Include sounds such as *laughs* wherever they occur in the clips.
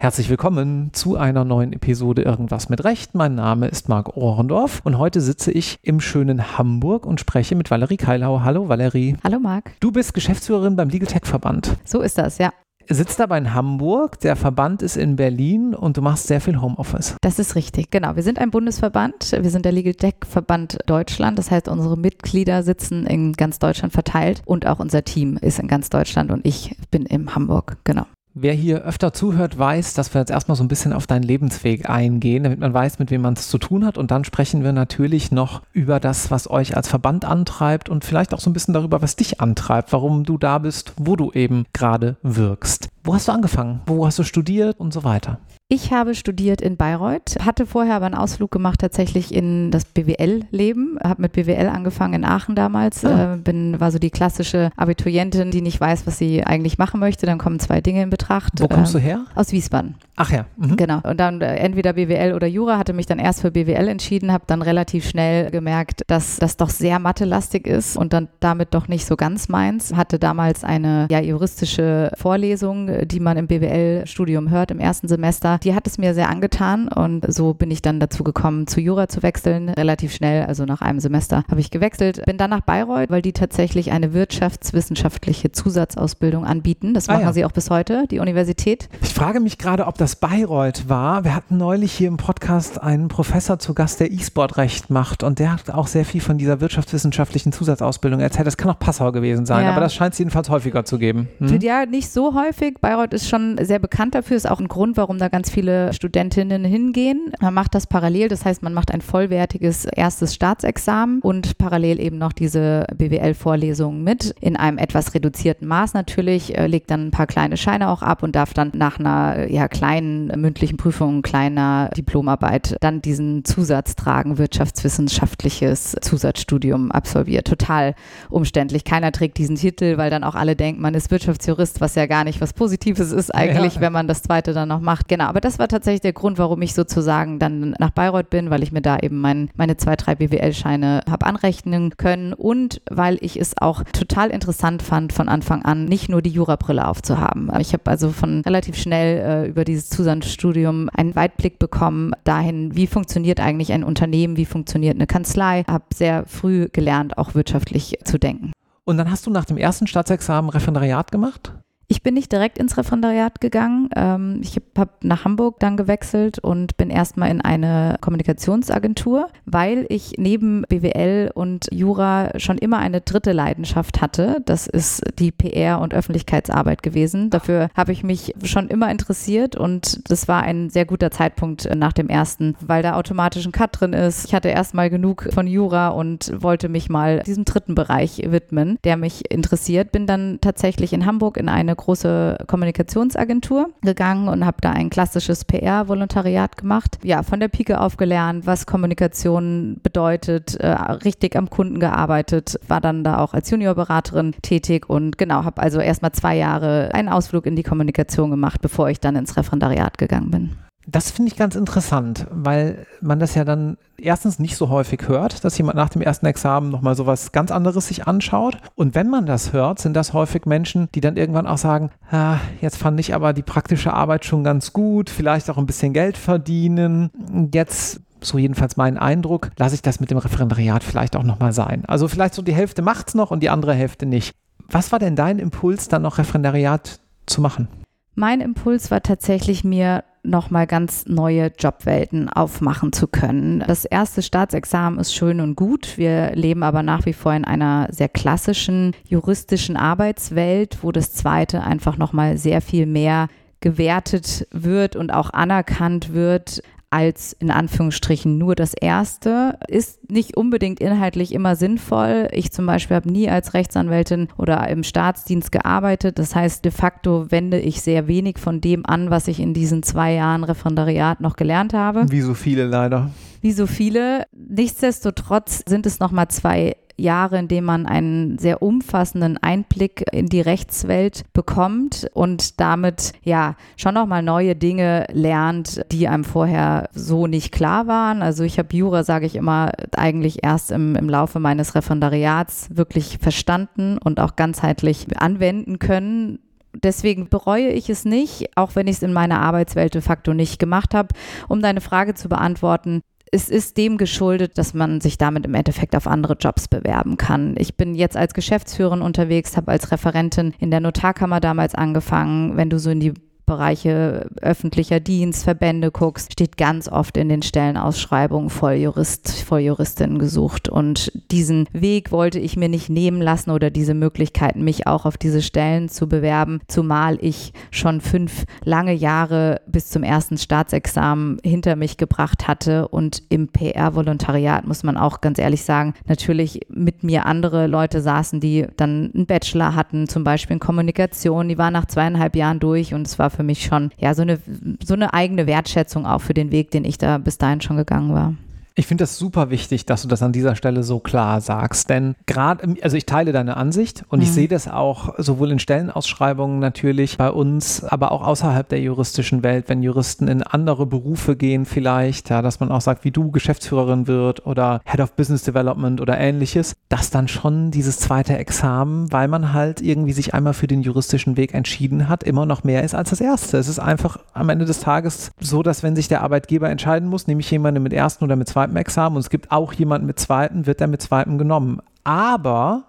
Herzlich willkommen zu einer neuen Episode Irgendwas mit Recht. Mein Name ist Marc Ohrendorf und heute sitze ich im schönen Hamburg und spreche mit Valerie Keilau. Hallo Valerie. Hallo Marc. Du bist Geschäftsführerin beim Legal Tech Verband. So ist das, ja sitzt aber in Hamburg, der Verband ist in Berlin und du machst sehr viel Homeoffice. Das ist richtig, genau. Wir sind ein Bundesverband, wir sind der Legal Tech Verband Deutschland, das heißt unsere Mitglieder sitzen in ganz Deutschland verteilt und auch unser Team ist in ganz Deutschland und ich bin in Hamburg, genau. Wer hier öfter zuhört, weiß, dass wir jetzt erstmal so ein bisschen auf deinen Lebensweg eingehen, damit man weiß, mit wem man es zu tun hat. Und dann sprechen wir natürlich noch über das, was euch als Verband antreibt und vielleicht auch so ein bisschen darüber, was dich antreibt, warum du da bist, wo du eben gerade wirkst. Wo hast du angefangen? Wo hast du studiert und so weiter? Ich habe studiert in Bayreuth, hatte vorher aber einen Ausflug gemacht tatsächlich in das BWL-Leben, habe mit BWL angefangen in Aachen damals, ah. äh, bin, war so die klassische Abiturientin, die nicht weiß, was sie eigentlich machen möchte. Dann kommen zwei Dinge in Betracht. Wo kommst ähm, du her? Aus Wiesbaden. Ach ja. Mhm. Genau. Und dann äh, entweder BWL oder Jura, hatte mich dann erst für BWL entschieden, habe dann relativ schnell gemerkt, dass das doch sehr mathelastig ist und dann damit doch nicht so ganz meins. Hatte damals eine ja, juristische Vorlesung, die man im BWL-Studium hört im ersten Semester. Die hat es mir sehr angetan und so bin ich dann dazu gekommen, zu Jura zu wechseln. Relativ schnell, also nach einem Semester habe ich gewechselt. Bin dann nach Bayreuth, weil die tatsächlich eine wirtschaftswissenschaftliche Zusatzausbildung anbieten. Das machen ah, ja. sie auch bis heute, die Universität. Ich frage mich gerade, ob das das Bayreuth war. Wir hatten neulich hier im Podcast einen Professor zu Gast, der E-Sport-Recht macht und der hat auch sehr viel von dieser wirtschaftswissenschaftlichen Zusatzausbildung erzählt. Das kann auch Passau gewesen sein, ja. aber das scheint es jedenfalls häufiger zu geben. Hm? Ja, nicht so häufig. Bayreuth ist schon sehr bekannt dafür, ist auch ein Grund, warum da ganz viele Studentinnen hingehen. Man macht das parallel, das heißt, man macht ein vollwertiges erstes Staatsexamen und parallel eben noch diese BWL-Vorlesungen mit, in einem etwas reduzierten Maß natürlich, äh, legt dann ein paar kleine Scheine auch ab und darf dann nach einer ja, kleinen mündlichen Prüfungen, kleiner Diplomarbeit dann diesen Zusatz tragen, wirtschaftswissenschaftliches Zusatzstudium absolviert. Total umständlich. Keiner trägt diesen Titel, weil dann auch alle denken, man ist Wirtschaftsjurist, was ja gar nicht was Positives ist eigentlich, ja. wenn man das zweite dann noch macht. Genau, aber das war tatsächlich der Grund, warum ich sozusagen dann nach Bayreuth bin, weil ich mir da eben mein, meine zwei, drei BWL-Scheine habe anrechnen können und weil ich es auch total interessant fand, von Anfang an nicht nur die Jurabrille aufzuhaben. Ich habe also von relativ schnell äh, über dieses Zusatzstudium einen Weitblick bekommen dahin, wie funktioniert eigentlich ein Unternehmen, wie funktioniert eine Kanzlei. Habe sehr früh gelernt, auch wirtschaftlich zu denken. Und dann hast du nach dem ersten Staatsexamen Referendariat gemacht? Ich bin nicht direkt ins Referendariat gegangen. Ähm, ich habe nach Hamburg dann gewechselt und bin erstmal in eine Kommunikationsagentur, weil ich neben BWL und Jura schon immer eine dritte Leidenschaft hatte. Das ist die PR und Öffentlichkeitsarbeit gewesen. Dafür habe ich mich schon immer interessiert und das war ein sehr guter Zeitpunkt nach dem ersten, weil da automatisch ein Cut drin ist. Ich hatte erstmal genug von Jura und wollte mich mal diesem dritten Bereich widmen, der mich interessiert. Bin dann tatsächlich in Hamburg in eine große Kommunikationsagentur gegangen und habe da ein klassisches PR-Volontariat gemacht. Ja, von der Pike auf gelernt, was Kommunikation bedeutet, äh, richtig am Kunden gearbeitet, war dann da auch als Juniorberaterin tätig und genau, habe also erstmal zwei Jahre einen Ausflug in die Kommunikation gemacht, bevor ich dann ins Referendariat gegangen bin das finde ich ganz interessant, weil man das ja dann erstens nicht so häufig hört, dass jemand nach dem ersten Examen nochmal sowas ganz anderes sich anschaut. Und wenn man das hört, sind das häufig Menschen, die dann irgendwann auch sagen, ah, jetzt fand ich aber die praktische Arbeit schon ganz gut, vielleicht auch ein bisschen Geld verdienen. Jetzt so jedenfalls mein Eindruck, lasse ich das mit dem Referendariat vielleicht auch nochmal sein. Also vielleicht so die Hälfte macht es noch und die andere Hälfte nicht. Was war denn dein Impuls, dann noch Referendariat zu machen? Mein Impuls war tatsächlich mir nochmal ganz neue Jobwelten aufmachen zu können. Das erste Staatsexamen ist schön und gut. Wir leben aber nach wie vor in einer sehr klassischen juristischen Arbeitswelt, wo das zweite einfach nochmal sehr viel mehr gewertet wird und auch anerkannt wird als in Anführungsstrichen nur das erste. Ist nicht unbedingt inhaltlich immer sinnvoll. Ich zum Beispiel habe nie als Rechtsanwältin oder im Staatsdienst gearbeitet. Das heißt, de facto wende ich sehr wenig von dem an, was ich in diesen zwei Jahren Referendariat noch gelernt habe. Wie so viele leider. Wie so viele. Nichtsdestotrotz sind es nochmal zwei Jahre, in denen man einen sehr umfassenden Einblick in die Rechtswelt bekommt und damit ja schon nochmal neue Dinge lernt, die einem vorher so nicht klar waren. Also ich habe Jura, sage ich immer, eigentlich erst im, im Laufe meines Referendariats wirklich verstanden und auch ganzheitlich anwenden können deswegen bereue ich es nicht, auch wenn ich es in meiner Arbeitswelt de facto nicht gemacht habe. Um deine Frage zu beantworten, es ist dem geschuldet, dass man sich damit im Endeffekt auf andere Jobs bewerben kann. Ich bin jetzt als Geschäftsführerin unterwegs, habe als Referentin in der Notarkammer damals angefangen. Wenn du so in die Bereiche öffentlicher Dienst, Verbände guckst, steht ganz oft in den Stellenausschreibungen Volljurist, Volljuristin gesucht. Und diesen Weg wollte ich mir nicht nehmen lassen oder diese Möglichkeit, mich auch auf diese Stellen zu bewerben, zumal ich schon fünf lange Jahre bis zum ersten Staatsexamen hinter mich gebracht hatte und im PR-Volontariat, muss man auch ganz ehrlich sagen, natürlich mit mir andere Leute saßen, die dann einen Bachelor hatten, zum Beispiel in Kommunikation, die waren nach zweieinhalb Jahren durch und es war für mich schon ja so eine, so eine eigene Wertschätzung auch für den Weg, den ich da bis dahin schon gegangen war. Ich finde das super wichtig, dass du das an dieser Stelle so klar sagst, denn gerade, also ich teile deine Ansicht und mhm. ich sehe das auch sowohl in Stellenausschreibungen natürlich bei uns, aber auch außerhalb der juristischen Welt, wenn Juristen in andere Berufe gehen vielleicht, ja, dass man auch sagt, wie du Geschäftsführerin wird oder Head of Business Development oder ähnliches, dass dann schon dieses zweite Examen, weil man halt irgendwie sich einmal für den juristischen Weg entschieden hat, immer noch mehr ist als das erste. Es ist einfach am Ende des Tages so, dass wenn sich der Arbeitgeber entscheiden muss, nehme ich jemanden mit ersten oder mit zweiten zweiten und es gibt auch jemanden mit zweiten, wird er mit zweiten genommen. Aber,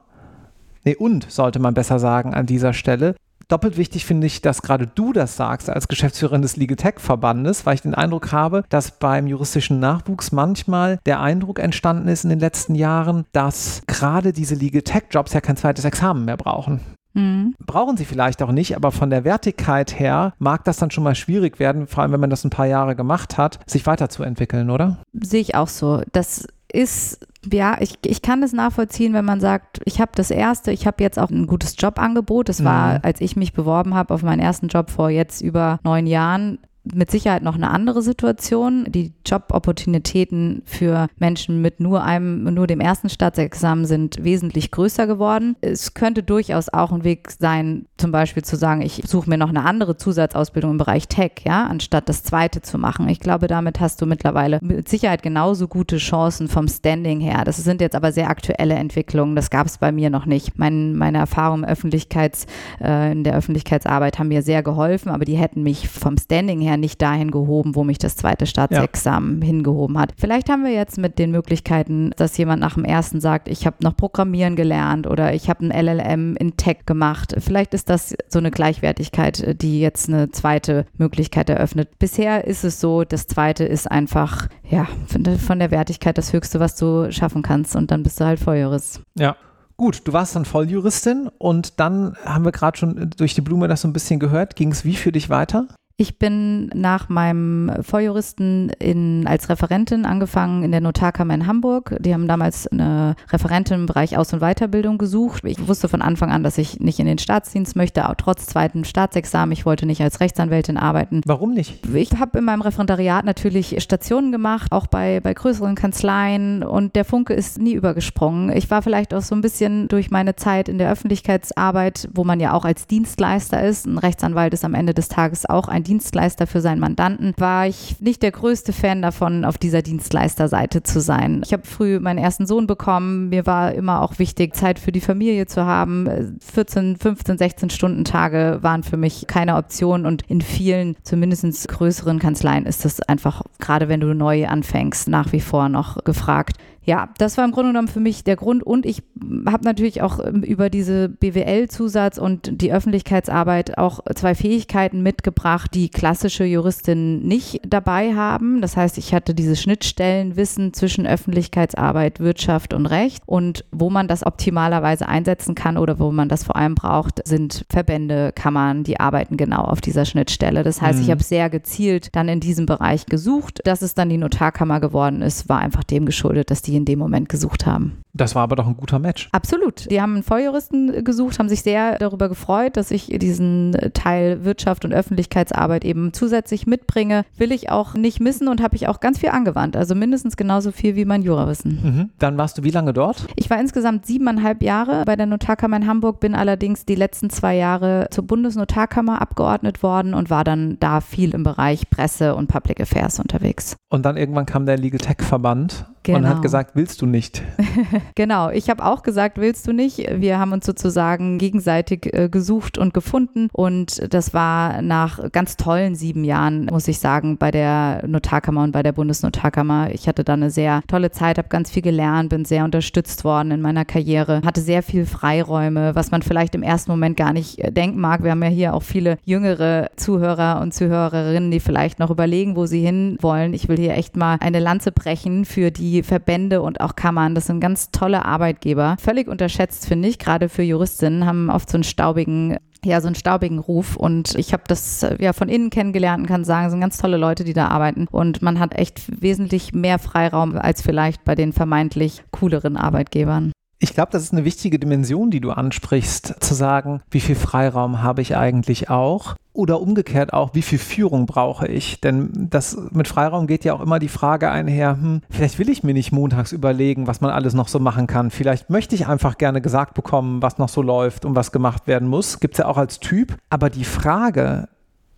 nee, und sollte man besser sagen an dieser Stelle, doppelt wichtig finde ich, dass gerade du das sagst als Geschäftsführerin des Legal Tech Verbandes, weil ich den Eindruck habe, dass beim juristischen Nachwuchs manchmal der Eindruck entstanden ist in den letzten Jahren, dass gerade diese Legal Tech Jobs ja kein zweites Examen mehr brauchen. Mhm. Brauchen sie vielleicht auch nicht, aber von der Wertigkeit her mag das dann schon mal schwierig werden, vor allem wenn man das ein paar Jahre gemacht hat, sich weiterzuentwickeln, oder? Sehe ich auch so. Das ist ja, ich, ich kann das nachvollziehen, wenn man sagt, ich habe das erste, ich habe jetzt auch ein gutes Jobangebot. Das war, mhm. als ich mich beworben habe auf meinen ersten Job vor jetzt über neun Jahren, mit Sicherheit noch eine andere Situation. Die Jobopportunitäten für Menschen mit nur einem, nur dem ersten Staatsexamen sind wesentlich größer geworden. Es könnte durchaus auch ein Weg sein, zum Beispiel zu sagen, ich suche mir noch eine andere Zusatzausbildung im Bereich Tech, ja, anstatt das zweite zu machen. Ich glaube, damit hast du mittlerweile mit Sicherheit genauso gute Chancen vom Standing her. Das sind jetzt aber sehr aktuelle Entwicklungen. Das gab es bei mir noch nicht. Mein, meine Erfahrungen Öffentlichkeits, äh, in der Öffentlichkeitsarbeit haben mir sehr geholfen, aber die hätten mich vom Standing her nicht dahin gehoben, wo mich das zweite Staatsexamen ja. hingehoben hat. Vielleicht haben wir jetzt mit den Möglichkeiten, dass jemand nach dem ersten sagt, ich habe noch Programmieren gelernt oder ich habe ein LLM in Tech gemacht. Vielleicht ist das so eine Gleichwertigkeit, die jetzt eine zweite Möglichkeit eröffnet. Bisher ist es so, das zweite ist einfach, ja, von der Wertigkeit das Höchste, was du schaffen kannst und dann bist du halt Volljurist. Ja. Gut, du warst dann Volljuristin und dann haben wir gerade schon durch die Blume das so ein bisschen gehört. Ging es wie für dich weiter? Ich bin nach meinem Volljuristen in, als Referentin angefangen in der Notarkammer in Hamburg. Die haben damals eine Referentin im Bereich Aus- und Weiterbildung gesucht. Ich wusste von Anfang an, dass ich nicht in den Staatsdienst möchte, auch trotz zweiten Staatsexamen. Ich wollte nicht als Rechtsanwältin arbeiten. Warum nicht? Ich habe in meinem Referendariat natürlich Stationen gemacht, auch bei, bei größeren Kanzleien und der Funke ist nie übergesprungen. Ich war vielleicht auch so ein bisschen durch meine Zeit in der Öffentlichkeitsarbeit, wo man ja auch als Dienstleister ist. Ein Rechtsanwalt ist am Ende des Tages auch ein Dienstleister für seinen Mandanten, war ich nicht der größte Fan davon, auf dieser Dienstleisterseite zu sein. Ich habe früh meinen ersten Sohn bekommen. Mir war immer auch wichtig, Zeit für die Familie zu haben. 14, 15, 16 Stunden Tage waren für mich keine Option und in vielen, zumindest größeren Kanzleien ist das einfach, gerade wenn du neu anfängst, nach wie vor noch gefragt ja, das war im Grunde genommen für mich der Grund. Und ich habe natürlich auch ähm, über diese BWL-Zusatz und die Öffentlichkeitsarbeit auch zwei Fähigkeiten mitgebracht, die klassische Juristinnen nicht dabei haben. Das heißt, ich hatte diese Schnittstellenwissen zwischen Öffentlichkeitsarbeit, Wirtschaft und Recht. Und wo man das optimalerweise einsetzen kann oder wo man das vor allem braucht, sind Verbände, Kammern, die arbeiten genau auf dieser Schnittstelle. Das heißt, mhm. ich habe sehr gezielt dann in diesem Bereich gesucht. Dass es dann die Notarkammer geworden ist, war einfach dem geschuldet, dass die in dem Moment gesucht haben. Das war aber doch ein guter Match. Absolut. Die haben einen Volljuristen gesucht, haben sich sehr darüber gefreut, dass ich diesen Teil Wirtschaft und Öffentlichkeitsarbeit eben zusätzlich mitbringe. Will ich auch nicht missen und habe ich auch ganz viel angewandt. Also mindestens genauso viel wie mein Jurawissen. Mhm. Dann warst du wie lange dort? Ich war insgesamt siebeneinhalb Jahre bei der Notarkammer in Hamburg, bin allerdings die letzten zwei Jahre zur Bundesnotarkammer abgeordnet worden und war dann da viel im Bereich Presse und Public Affairs unterwegs. Und dann irgendwann kam der Legal Tech Verband genau. und hat genau. gesagt, willst du nicht? *laughs* *laughs* genau, ich habe auch gesagt, willst du nicht? Wir haben uns sozusagen gegenseitig äh, gesucht und gefunden und das war nach ganz tollen sieben Jahren, muss ich sagen, bei der Notarkammer und bei der Bundesnotarkammer. Ich hatte da eine sehr tolle Zeit, habe ganz viel gelernt, bin sehr unterstützt worden in meiner Karriere, hatte sehr viel Freiräume, was man vielleicht im ersten Moment gar nicht äh, denken mag. Wir haben ja hier auch viele jüngere Zuhörer und Zuhörerinnen, die vielleicht noch überlegen, wo sie hin wollen. Ich will hier echt mal eine Lanze brechen für die Verbände und auch Kammern. Das sind ganz tolle Arbeitgeber. Völlig unterschätzt, finde ich, gerade für Juristinnen, haben oft so einen staubigen ja, so einen staubigen Ruf. Und ich habe das äh, ja von innen kennengelernt und kann sagen, es sind ganz tolle Leute, die da arbeiten. Und man hat echt wesentlich mehr Freiraum als vielleicht bei den vermeintlich cooleren Arbeitgebern. Ich glaube, das ist eine wichtige Dimension, die du ansprichst, zu sagen, wie viel Freiraum habe ich eigentlich auch oder umgekehrt auch, wie viel Führung brauche ich? Denn das mit Freiraum geht ja auch immer die Frage einher, hm, vielleicht will ich mir nicht montags überlegen, was man alles noch so machen kann. Vielleicht möchte ich einfach gerne gesagt bekommen, was noch so läuft und was gemacht werden muss. Gibt es ja auch als Typ. Aber die Frage,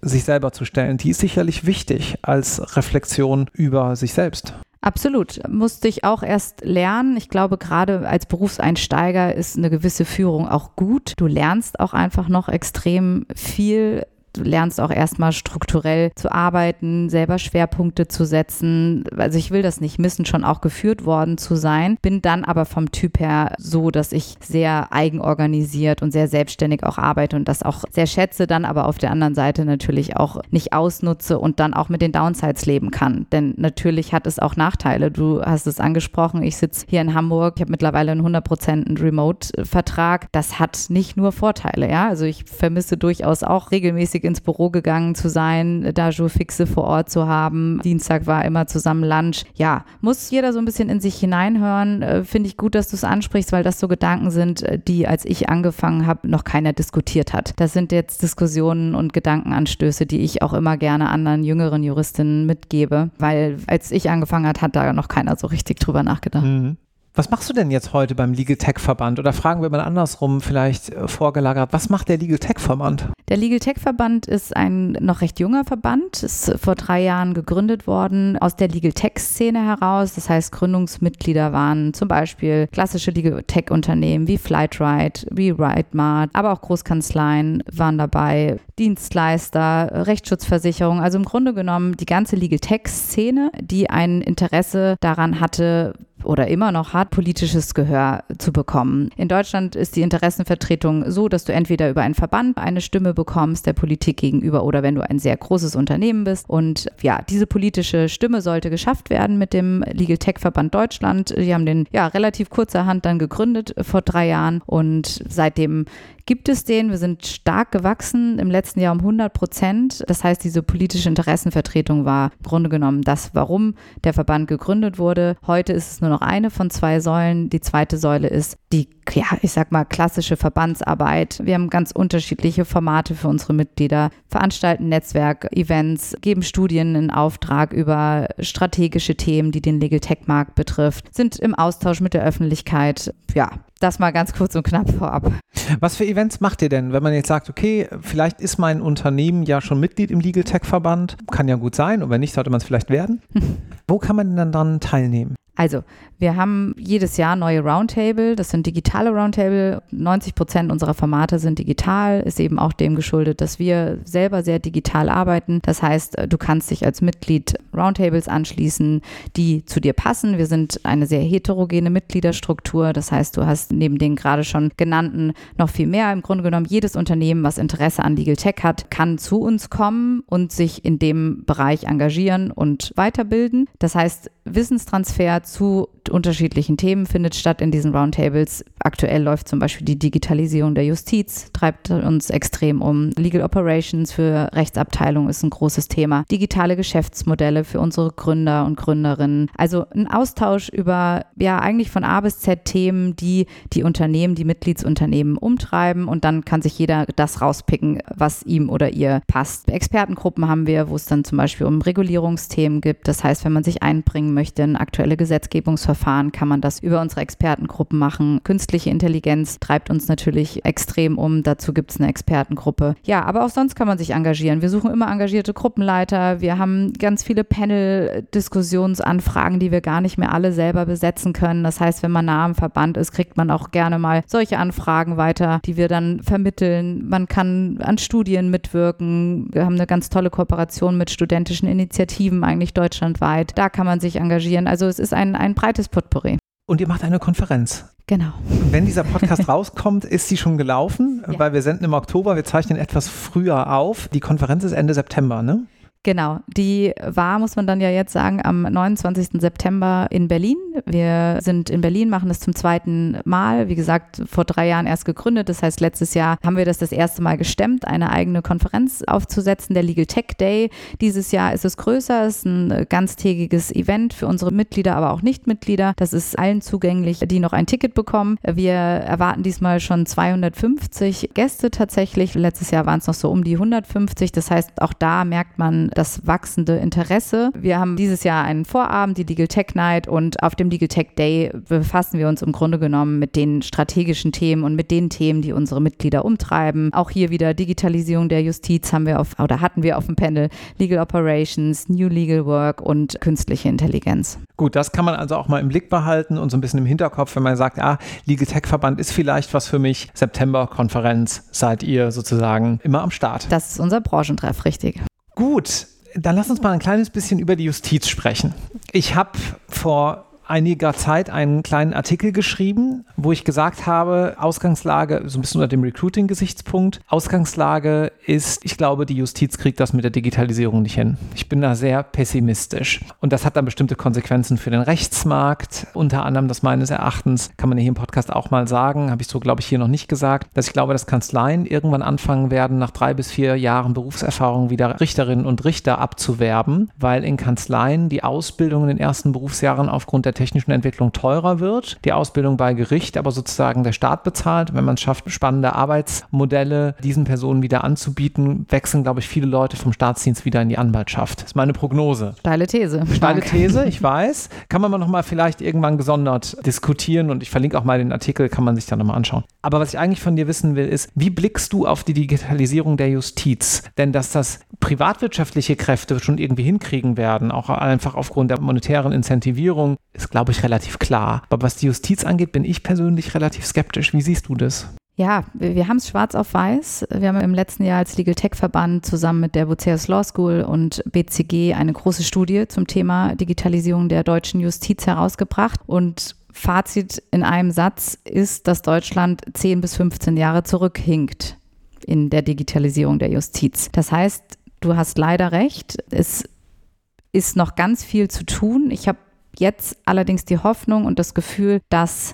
sich selber zu stellen, die ist sicherlich wichtig als Reflexion über sich selbst. Absolut. Musste ich auch erst lernen. Ich glaube, gerade als Berufseinsteiger ist eine gewisse Führung auch gut. Du lernst auch einfach noch extrem viel Du lernst auch erstmal strukturell zu arbeiten, selber Schwerpunkte zu setzen. Also ich will das nicht missen, schon auch geführt worden zu sein. Bin dann aber vom Typ her so, dass ich sehr eigenorganisiert und sehr selbstständig auch arbeite und das auch sehr schätze, dann aber auf der anderen Seite natürlich auch nicht ausnutze und dann auch mit den Downsides leben kann. Denn natürlich hat es auch Nachteile. Du hast es angesprochen, ich sitze hier in Hamburg, ich habe mittlerweile einen 100% Remote-Vertrag. Das hat nicht nur Vorteile, ja. Also ich vermisse durchaus auch regelmäßig regelmäßig ins Büro gegangen zu sein, da Jour fixe vor Ort zu haben. Dienstag war immer zusammen Lunch. Ja, muss jeder so ein bisschen in sich hineinhören. Äh, Finde ich gut, dass du es ansprichst, weil das so Gedanken sind, äh, die, als ich angefangen habe, noch keiner diskutiert hat. Das sind jetzt Diskussionen und Gedankenanstöße, die ich auch immer gerne anderen jüngeren Juristinnen mitgebe, weil als ich angefangen hat, hat da noch keiner so richtig drüber nachgedacht. Mhm. Was machst du denn jetzt heute beim Legal Tech Verband? Oder fragen wir mal andersrum, vielleicht äh, vorgelagert, was macht der Legal Tech Verband? Der Legal Tech Verband ist ein noch recht junger Verband, ist vor drei Jahren gegründet worden aus der Legal Tech Szene heraus. Das heißt, Gründungsmitglieder waren zum Beispiel klassische Legal Tech Unternehmen wie Flightride, wie RideMart, aber auch Großkanzleien waren dabei, Dienstleister, Rechtsschutzversicherung. Also im Grunde genommen die ganze Legal Tech Szene, die ein Interesse daran hatte, oder immer noch hat, politisches Gehör zu bekommen. In Deutschland ist die Interessenvertretung so, dass du entweder über einen Verband eine Stimme bekommst der Politik gegenüber oder wenn du ein sehr großes Unternehmen bist. Und ja, diese politische Stimme sollte geschafft werden mit dem Legal Tech Verband Deutschland. Die haben den ja relativ kurzerhand dann gegründet vor drei Jahren und seitdem gibt es den. Wir sind stark gewachsen, im letzten Jahr um 100 Prozent. Das heißt, diese politische Interessenvertretung war im Grunde genommen das, warum der Verband gegründet wurde. Heute ist es nur noch eine von zwei Säulen. Die zweite Säule ist die, ja, ich sag mal, klassische Verbandsarbeit. Wir haben ganz unterschiedliche Formate für unsere Mitglieder, veranstalten Netzwerk-Events, geben Studien in Auftrag über strategische Themen, die den Legal Tech-Markt betrifft, sind im Austausch mit der Öffentlichkeit. Ja, das mal ganz kurz und knapp vorab. Was für Events macht ihr denn, wenn man jetzt sagt, okay, vielleicht ist mein Unternehmen ja schon Mitglied im Legal Tech Verband, kann ja gut sein, und wenn nicht, sollte man es vielleicht werden. *laughs* Wo kann man denn dann dran teilnehmen? Also, wir haben jedes Jahr neue Roundtable. Das sind digitale Roundtable. 90 Prozent unserer Formate sind digital. Ist eben auch dem geschuldet, dass wir selber sehr digital arbeiten. Das heißt, du kannst dich als Mitglied Roundtables anschließen, die zu dir passen. Wir sind eine sehr heterogene Mitgliederstruktur. Das heißt, du hast neben den gerade schon genannten noch viel mehr. Im Grunde genommen, jedes Unternehmen, was Interesse an Legal Tech hat, kann zu uns kommen und sich in dem Bereich engagieren und weiterbilden. Das heißt, Wissenstransfer zu unterschiedlichen Themen findet statt in diesen Roundtables. Aktuell läuft zum Beispiel die Digitalisierung der Justiz, treibt uns extrem um. Legal Operations für Rechtsabteilung ist ein großes Thema. Digitale Geschäftsmodelle für unsere Gründer und Gründerinnen. Also ein Austausch über, ja, eigentlich von A bis Z Themen, die die Unternehmen, die Mitgliedsunternehmen umtreiben und dann kann sich jeder das rauspicken, was ihm oder ihr passt. Expertengruppen haben wir, wo es dann zum Beispiel um Regulierungsthemen gibt. Das heißt, wenn man sich einbringen möchte in aktuelle Gesetzgebungsverfahren, kann man das über unsere Expertengruppen machen. Künstliche Intelligenz treibt uns natürlich extrem um. Dazu gibt es eine Expertengruppe. Ja, aber auch sonst kann man sich engagieren. Wir suchen immer engagierte Gruppenleiter. Wir haben ganz viele Panel-Diskussionsanfragen, die wir gar nicht mehr alle selber besetzen können. Das heißt, wenn man nah am Verband ist, kriegt man auch gerne mal solche Anfragen weiter, die wir dann vermitteln. Man kann an Studien mitwirken. Wir haben eine ganz tolle Kooperation mit studentischen Initiativen eigentlich deutschlandweit. Da kann man sich engagieren. Also es ist ein, ein breites Potpourri. Und ihr macht eine Konferenz. Genau. Wenn dieser Podcast *laughs* rauskommt, ist sie schon gelaufen, ja. weil wir senden im Oktober, wir zeichnen etwas früher auf. Die Konferenz ist Ende September, ne? Genau, die war, muss man dann ja jetzt sagen, am 29. September in Berlin. Wir sind in Berlin, machen das zum zweiten Mal. Wie gesagt, vor drei Jahren erst gegründet. Das heißt, letztes Jahr haben wir das das erste Mal gestemmt, eine eigene Konferenz aufzusetzen, der Legal Tech Day. Dieses Jahr ist es größer, ist ein ganztägiges Event für unsere Mitglieder, aber auch Nichtmitglieder. Das ist allen zugänglich, die noch ein Ticket bekommen. Wir erwarten diesmal schon 250 Gäste tatsächlich. Letztes Jahr waren es noch so um die 150. Das heißt, auch da merkt man, das wachsende Interesse. Wir haben dieses Jahr einen Vorabend, die Legal Tech Night und auf dem Legal Tech Day befassen wir uns im Grunde genommen mit den strategischen Themen und mit den Themen, die unsere Mitglieder umtreiben. Auch hier wieder Digitalisierung der Justiz haben wir auf oder hatten wir auf dem Panel Legal Operations, New Legal Work und künstliche Intelligenz. Gut, das kann man also auch mal im Blick behalten und so ein bisschen im Hinterkopf, wenn man sagt, ah, Legal Tech Verband ist vielleicht was für mich. September Konferenz seid ihr sozusagen immer am Start. Das ist unser Branchentreff, richtig. Gut, dann lass uns mal ein kleines bisschen über die Justiz sprechen. Ich habe vor einiger Zeit einen kleinen Artikel geschrieben, wo ich gesagt habe, Ausgangslage, so ein bisschen unter dem Recruiting-Gesichtspunkt, Ausgangslage ist, ich glaube, die Justiz kriegt das mit der Digitalisierung nicht hin. Ich bin da sehr pessimistisch. Und das hat dann bestimmte Konsequenzen für den Rechtsmarkt. Unter anderem, das meines Erachtens, kann man hier im Podcast auch mal sagen, habe ich so, glaube ich, hier noch nicht gesagt, dass ich glaube, dass Kanzleien irgendwann anfangen werden, nach drei bis vier Jahren Berufserfahrung wieder Richterinnen und Richter abzuwerben, weil in Kanzleien die Ausbildung in den ersten Berufsjahren aufgrund der technischen Entwicklung teurer wird, die Ausbildung bei Gericht aber sozusagen der Staat bezahlt. Wenn man es schafft, spannende Arbeitsmodelle diesen Personen wieder anzubieten, wechseln, glaube ich, viele Leute vom Staatsdienst wieder in die Anwaltschaft. Das ist meine Prognose. Steile These. Steile These, ich *laughs* weiß. Kann man mal nochmal vielleicht irgendwann gesondert diskutieren und ich verlinke auch mal den Artikel, kann man sich dann nochmal anschauen. Aber was ich eigentlich von dir wissen will, ist, wie blickst du auf die Digitalisierung der Justiz? Denn dass das privatwirtschaftliche Kräfte schon irgendwie hinkriegen werden, auch einfach aufgrund der monetären Incentivierung, ist, glaube ich, relativ klar. Aber was die Justiz angeht, bin ich persönlich relativ skeptisch. Wie siehst du das? Ja, wir haben es schwarz auf weiß. Wir haben im letzten Jahr als Legal Tech Verband zusammen mit der Buceus Law School und BCG eine große Studie zum Thema Digitalisierung der deutschen Justiz herausgebracht. Und Fazit in einem Satz ist, dass Deutschland 10 bis 15 Jahre zurückhinkt in der Digitalisierung der Justiz. Das heißt, du hast leider recht. Es ist noch ganz viel zu tun. Ich habe jetzt allerdings die Hoffnung und das Gefühl, dass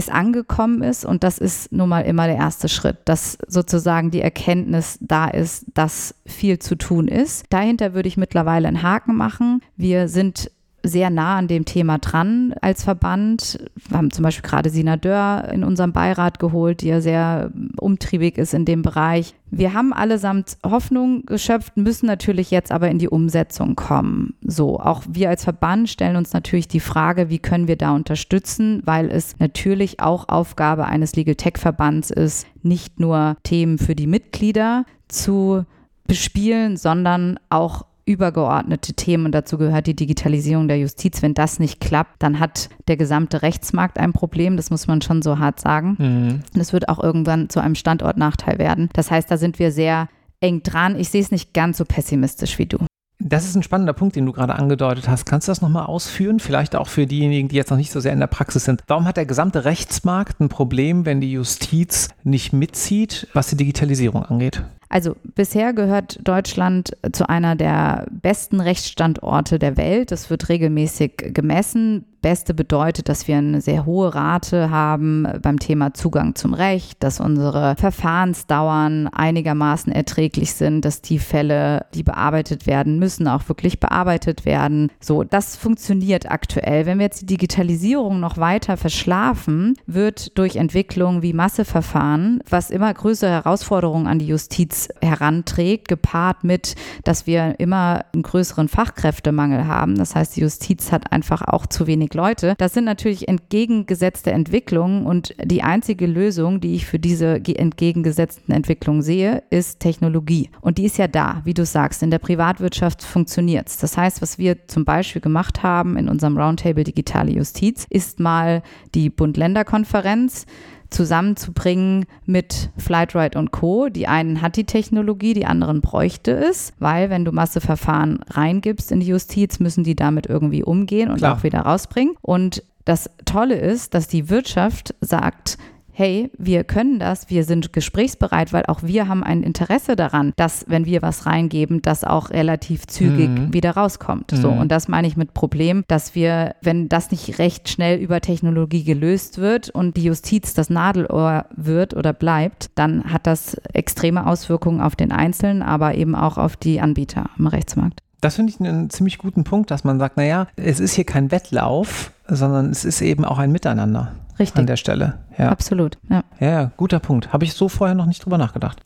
es angekommen ist und das ist nun mal immer der erste Schritt, dass sozusagen die Erkenntnis da ist, dass viel zu tun ist. Dahinter würde ich mittlerweile einen Haken machen. Wir sind sehr nah an dem Thema dran als Verband. Wir haben zum Beispiel gerade Sina Dörr in unserem Beirat geholt, die ja sehr umtriebig ist in dem Bereich. Wir haben allesamt Hoffnung geschöpft, müssen natürlich jetzt aber in die Umsetzung kommen. So, auch wir als Verband stellen uns natürlich die Frage, wie können wir da unterstützen, weil es natürlich auch Aufgabe eines Legal Tech Verbands ist, nicht nur Themen für die Mitglieder zu bespielen, sondern auch übergeordnete Themen und dazu gehört die Digitalisierung der Justiz. Wenn das nicht klappt, dann hat der gesamte Rechtsmarkt ein Problem. Das muss man schon so hart sagen. Mhm. Und es wird auch irgendwann zu einem Standortnachteil werden. Das heißt, da sind wir sehr eng dran. Ich sehe es nicht ganz so pessimistisch wie du. Das ist ein spannender Punkt, den du gerade angedeutet hast. Kannst du das nochmal ausführen? Vielleicht auch für diejenigen, die jetzt noch nicht so sehr in der Praxis sind. Warum hat der gesamte Rechtsmarkt ein Problem, wenn die Justiz nicht mitzieht, was die Digitalisierung angeht? Also bisher gehört Deutschland zu einer der besten Rechtsstandorte der Welt. Das wird regelmäßig gemessen. Beste bedeutet, dass wir eine sehr hohe Rate haben beim Thema Zugang zum Recht, dass unsere Verfahrensdauern einigermaßen erträglich sind, dass die Fälle, die bearbeitet werden müssen, auch wirklich bearbeitet werden. So, das funktioniert aktuell. Wenn wir jetzt die Digitalisierung noch weiter verschlafen, wird durch Entwicklungen wie Masseverfahren, was immer größere Herausforderungen an die Justiz heranträgt, gepaart mit, dass wir immer einen größeren Fachkräftemangel haben. Das heißt, die Justiz hat einfach auch zu wenig Leute. Das sind natürlich entgegengesetzte Entwicklungen und die einzige Lösung, die ich für diese entgegengesetzten Entwicklungen sehe, ist Technologie. Und die ist ja da, wie du sagst. In der Privatwirtschaft funktioniert es. Das heißt, was wir zum Beispiel gemacht haben in unserem Roundtable Digitale Justiz, ist mal die Bund-Länder-Konferenz zusammenzubringen mit Flightride und Co. Die einen hat die Technologie, die anderen bräuchte es, weil wenn du Masseverfahren reingibst in die Justiz, müssen die damit irgendwie umgehen und Klar. auch wieder rausbringen. Und das Tolle ist, dass die Wirtschaft sagt, hey, wir können das, wir sind gesprächsbereit, weil auch wir haben ein Interesse daran, dass, wenn wir was reingeben, das auch relativ zügig mhm. wieder rauskommt. Mhm. So, und das meine ich mit Problem, dass wir, wenn das nicht recht schnell über Technologie gelöst wird und die Justiz das Nadelohr wird oder bleibt, dann hat das extreme Auswirkungen auf den Einzelnen, aber eben auch auf die Anbieter im Rechtsmarkt. Das finde ich einen ziemlich guten Punkt, dass man sagt, naja, es ist hier kein Wettlauf, sondern es ist eben auch ein Miteinander. Richtig. An der Stelle. Ja. Absolut. Ja. ja, guter Punkt. Habe ich so vorher noch nicht drüber nachgedacht.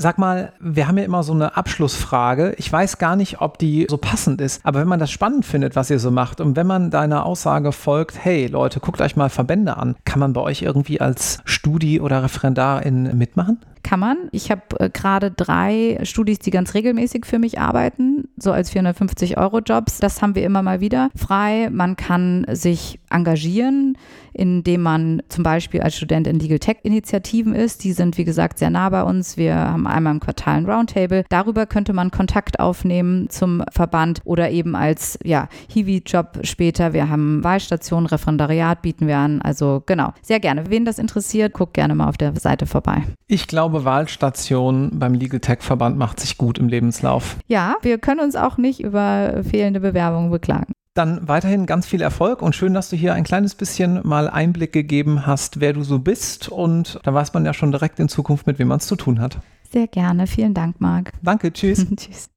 Sag mal, wir haben ja immer so eine Abschlussfrage. Ich weiß gar nicht, ob die so passend ist, aber wenn man das spannend findet, was ihr so macht und wenn man deiner Aussage folgt, hey Leute, guckt euch mal Verbände an, kann man bei euch irgendwie als Studi- oder Referendarin mitmachen? Kann man. Ich habe äh, gerade drei Studis, die ganz regelmäßig für mich arbeiten, so als 450-Euro-Jobs. Das haben wir immer mal wieder frei. Man kann sich engagieren, indem man zum Beispiel als Student in Legal Tech-Initiativen ist. Die sind, wie gesagt, sehr nah bei uns. Wir haben einmal im Quartal ein Roundtable. Darüber könnte man Kontakt aufnehmen zum Verband oder eben als ja, Hiwi-Job später. Wir haben Wahlstation, Referendariat bieten wir an. Also genau, sehr gerne. Wen das interessiert, guckt gerne mal auf der Seite vorbei. Ich glaube, glaube, Wahlstation beim Legal Tech Verband macht sich gut im Lebenslauf. Ja, wir können uns auch nicht über fehlende Bewerbungen beklagen. Dann weiterhin ganz viel Erfolg und schön, dass du hier ein kleines bisschen mal Einblick gegeben hast, wer du so bist. Und da weiß man ja schon direkt in Zukunft, mit wem man es zu tun hat. Sehr gerne. Vielen Dank, Marc. Danke. Tschüss. *laughs* tschüss.